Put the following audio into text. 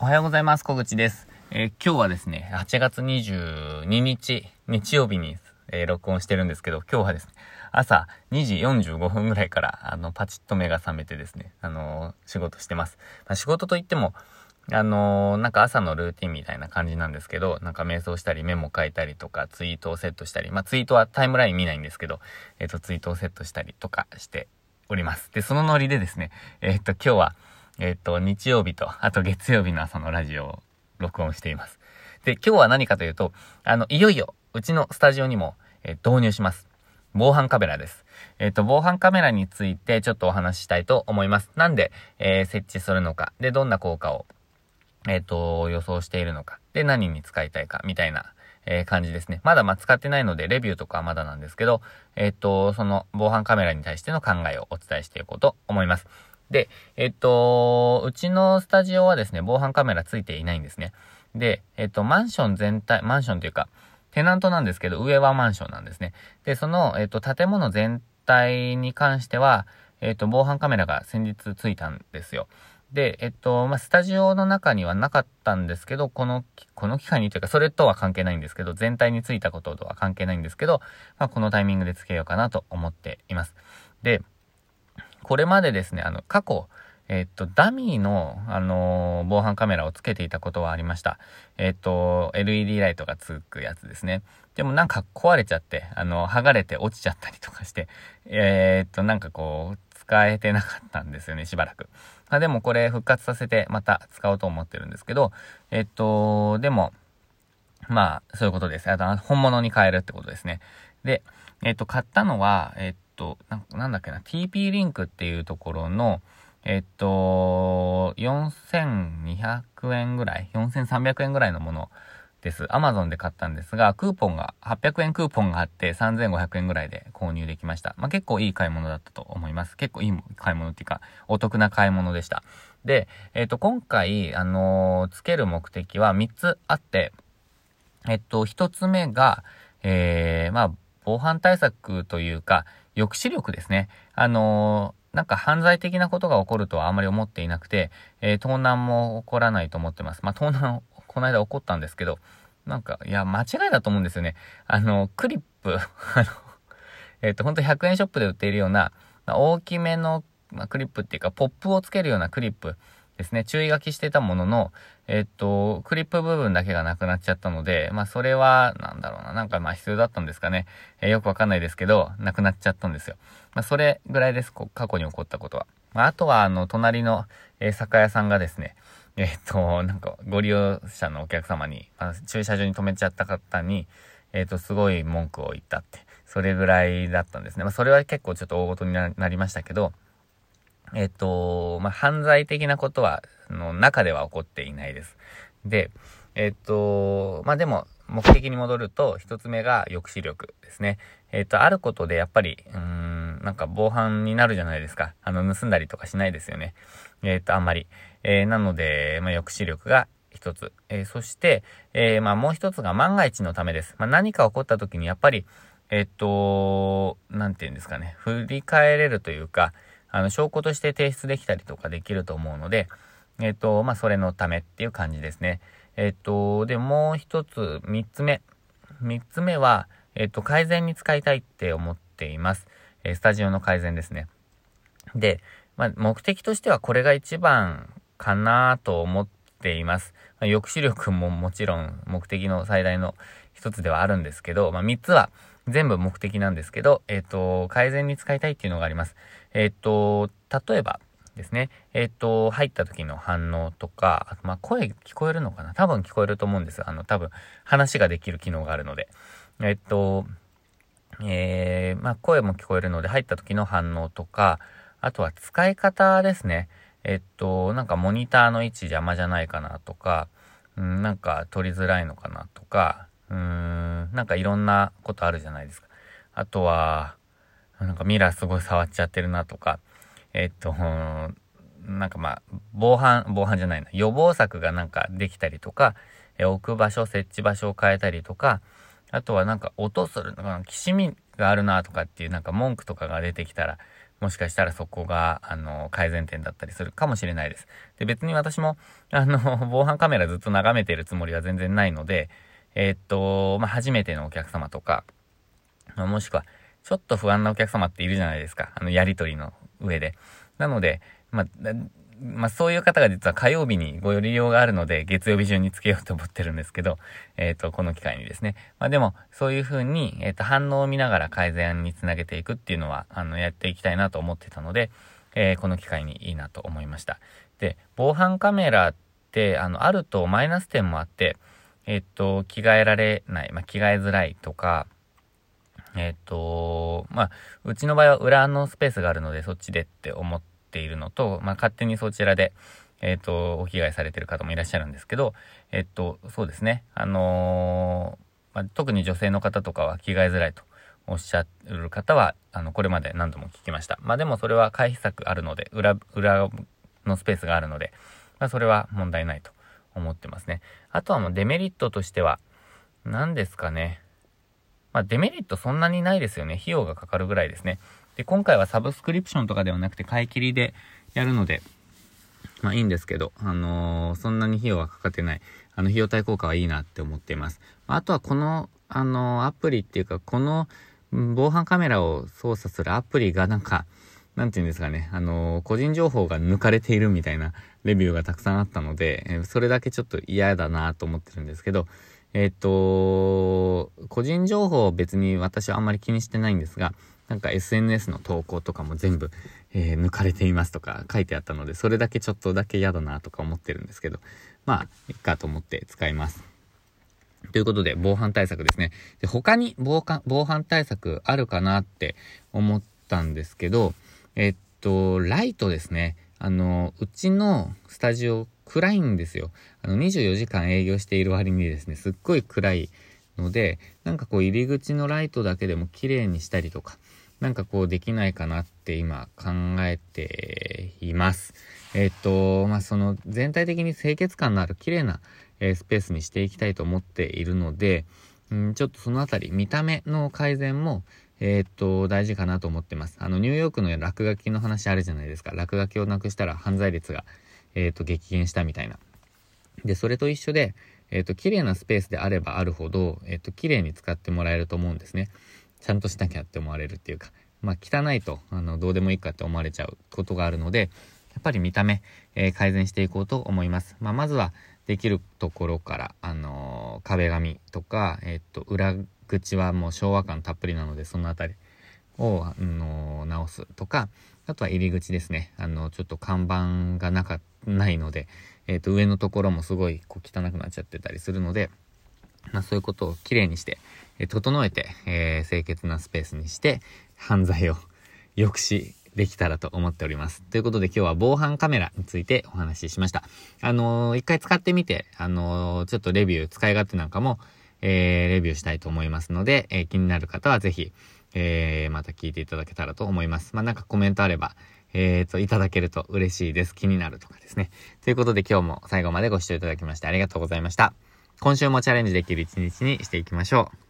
おはようございます。小口です。えー今日はですね、8月22日、日曜日に、えー録音してるんですけど、今日はですね、朝2時45分ぐらいから、あの、パチッと目が覚めてですね、あのー仕事してます。まあ仕事といっても、あのなんか朝のルーティンみたいな感じなんですけど、なんか瞑想したりメモ書いたりとか、ツイートをセットしたり、まあツイートはタイムライン見ないんですけど、えっ、と、ツイートをセットしたりとかしております。で、そのノリでですね、えっ、と、今日は、えっ、と、日曜日と、あと月曜日の朝のラジオを録音しています。で、今日は何かというと、あの、いよいよ、うちのスタジオにも、えー導入します。防犯カメラです。えっ、と、防犯カメラについてちょっとお話ししたいと思います。なんで、えー設置するのか、で、どんな効果を、えっ、と、予想しているのか、で、何に使いたいか、みたいな、え感じですね。まだまあ使ってないので、レビューとかはまだなんですけど、えっ、と、その防犯カメラに対しての考えをお伝えしていこうと思います。で、えっ、と、うちのスタジオはですね、防犯カメラついていないんですね。で、えっ、と、マンション全体、マンションというか、テナントなんですけど、上はマンションなんですね。で、その、えっ、と、建物全体に関しては、えっ、と、防犯カメラが先日ついたんですよ。で、えっと、まあ、スタジオの中にはなかったんですけど、この、この機会にというか、それとは関係ないんですけど、全体についたこととは関係ないんですけど、まあ、このタイミングでつけようかなと思っています。で、これまでですね、あの、過去、えっと、ダミーの、あのー防犯カメラをつけていたことはありました。えっと、LED ライトがつくやつですね。でもなんか壊れちゃって、あの、剥がれて落ちちゃったりとかして、えーっと、なんかこう、使えてなかったんですよね、しばらく。あ、でもこれ復活させてまた使おうと思ってるんですけど、えっと、でも、まあ、そういうことです。あと、本物に変えるってことですね。で、えっと、買ったのは、えっと、なんなんだっけな、TP リンクっていうところの、えっと、4200円ぐらい、4300円ぐらいのものです。Amazon で買ったんですが、クーポンが、800円クーポンがあって3500円ぐらいで購入できました。まあ、結構いい買い物だったと思います。結構いい買い物っていうか、お得な買い物でした。で、えっと、今回、あのーつける目的は3つあって、えっと、1つ目が、えー、まあ、防犯対策というか、抑止力ですね。あのなんか犯罪的なことが起こるとはあまり思っていなくて、えー盗難も起こらないと思ってます。まあ、盗難、この間起こったんですけど、なんか、いや、間違いだと思うんですよね。あの、クリップ、あの、えっ、と、ほんと100円ショップで売っているような、大きめの、まあ、クリップっていうか、ポップをつけるようなクリップですね。注意書きしてたものの、えっ、と、クリップ部分だけがなくなっちゃったので、まあ、それは、なんだろうな、なんかまあ必要だったんですかね。えーよくわかんないですけど、なくなっちゃったんですよ。まあ、それぐらいです、過去に起こったことは。まあ、あとは、あの、隣の、えー酒屋さんがですね、えっ、と、なんか、ご利用者のお客様に、まあ、駐車場に止めちゃった方に、えっ、と、すごい文句を言ったって、それぐらいだったんですね。まあ、それは結構ちょっと大事になりましたけど、えっ、と、まあ、犯罪的なことは、の中では起こっていないです。で、えっ、と、まあ、でも、目的に戻ると、一つ目が抑止力ですね。えっ、と、あることでやっぱり、うん、なんか防犯になるじゃないですか。あの、盗んだりとかしないですよね。えっ、と、あんまり。えーなので、まあ、抑止力が一つ。えーそして、えーまあ、もう一つが万が一のためです。まあ、何か起こった時にやっぱり、えっ、と、なんて言うんですかね。振り返れるというか、あの、証拠として提出できたりとかできると思うので、えっ、と、まあ、それのためっていう感じですね。えっ、と、で、もう一つ、三つ目。三つ目は、えっ、と、改善に使いたいって思っています。えスタジオの改善ですね。で、まあ、目的としてはこれが一番かなと思っています。まあ、抑止力ももちろん目的の最大の一つではあるんですけど、まあ、三つは全部目的なんですけど、えっ、と、改善に使いたいっていうのがあります。えっ、と、例えばですね、えっ、と、入った時の反応とか、あとまあ、声聞こえるのかな？多分聞こえると思うんです。あの、多分話ができる機能があるので。えっ、と、えー、まあ、声も聞こえるので入った時の反応とか、あとは使い方ですね。えっと、なんかモニターの位置邪魔じゃないかなとか、うん、なんか取りづらいのかなとか、うーん、なんかいろんなことあるじゃないですか。あとは、なんかミラーすごい触っちゃってるなとか、えっと、なんかまあ、防犯、防犯じゃないな、予防策がなんかできたりとか、え置く場所、設置場所を変えたりとか、あとはなんか音するのか、きしみがあるなとかっていうなんか文句とかが出てきたら、もしかしたらそこが、あの、改善点だったりするかもしれないです。で、別に私も、あの、防犯カメラずっと眺めてるつもりは全然ないので、えー、っと、まあ、初めてのお客様とか、まあ、もしくは、ちょっと不安なお客様っているじゃないですか。あの、やりとりの上で。なので、まあ、まあ、そういう方が実は火曜日にご利用があるので、月曜日中につけようと思ってるんですけど、えっ、ー、と、この機会にですね。まあ、でも、そういう風に、えっ、ー、と、反応を見ながら改善につなげていくっていうのは、あの、やっていきたいなと思ってたので、えー、この機会にいいなと思いました。で、防犯カメラって、あの、あるとマイナス点もあって、えっ、と、着替えられない、まあ、着替えづらいとか、えっ、と、まあ、うちの場合は裏のスペースがあるので、そっちでって思って、いるのと、まあ、勝手にそちらで、えっ、と、お着替えされている方もいらっしゃるんですけど、えっ、と、そうですね。あのー、まあ、特に女性の方とかは着替えづらいとおっしゃる方は、あの、これまで何度も聞きました。まあ、でもそれは回避策あるので、裏、裏のスペースがあるので、まあ、それは問題ないと思ってますね。あとはもうデメリットとしては、何ですかね。まあ、デメリットそんなにないですよね。費用がかかるぐらいですね。で、今回はサブスクリプションとかではなくて買い切りでやるので、まあいいんですけど、あのー、そんなに費用はかかってない。あの、費用対効果はいいなって思っています。あとはこの、あのー、アプリっていうか、この防犯カメラを操作するアプリがなんか、なんて言うんですかね、あのー、個人情報が抜かれているみたいなレビューがたくさんあったので、えそれだけちょっと嫌だなと思ってるんですけど、えっと、個人情報別に私はあんまり気にしてないんですが、なんか SNS の投稿とかも全部、えー、抜かれていますとか書いてあったので、それだけちょっとだけ嫌だなとか思ってるんですけど、まあ、いっかと思って使います。ということで、防犯対策ですね。で他に防防犯対策あるかなって思ったんですけど、えっと、ライトですね。あの、うちのスタジオ暗いんですよ。あの、24時間営業している割にですね、すっごい暗いので、なんかこう入り口のライトだけでも綺麗にしたりとか、なんかこうできないかなって今考えています。えっ、と、まあ、その全体的に清潔感のある綺麗な、えー、スペースにしていきたいと思っているので、んちょっとそのあたり、見た目の改善も、えっ、と、大事かなと思ってます。あの、ニューヨークの落書きの話あるじゃないですか。落書きをなくしたら犯罪率が、えっ、と、激減したみたいな。で、それと一緒で、えっ、と、綺麗なスペースであればあるほど、えっ、と、綺麗に使ってもらえると思うんですね。ちゃんとしなきゃって思われるっていうか、まあ、汚いと、あの、どうでもいいかって思われちゃうことがあるので、やっぱり見た目、えー、改善していこうと思います。まあ、まずは、できるところから、あの壁紙とか、えっと、裏口はもう昭和感たっぷりなので、そのあたりを、あの直すとか、あとは入り口ですね。あの、ちょっと看板がなか、ないので、えっ、と、上のところもすごいこう汚くなっちゃってたりするので、まあそういうことをきれいにして、え、整えて、えー、清潔なスペースにして、犯罪を抑止できたらと思っております。ということで今日は防犯カメラについてお話ししました。あのー、一回使ってみて、あのー、ちょっとレビュー、使い勝手なんかも、えー、レビューしたいと思いますので、えー、気になる方はぜひ、えー、また聞いていただけたらと思います。まあ、なんかコメントあれば、えーと、いただけると嬉しいです。気になるとかですね。ということで今日も最後までご視聴いただきましてありがとうございました。今週もチャレンジできる一日にしていきましょう。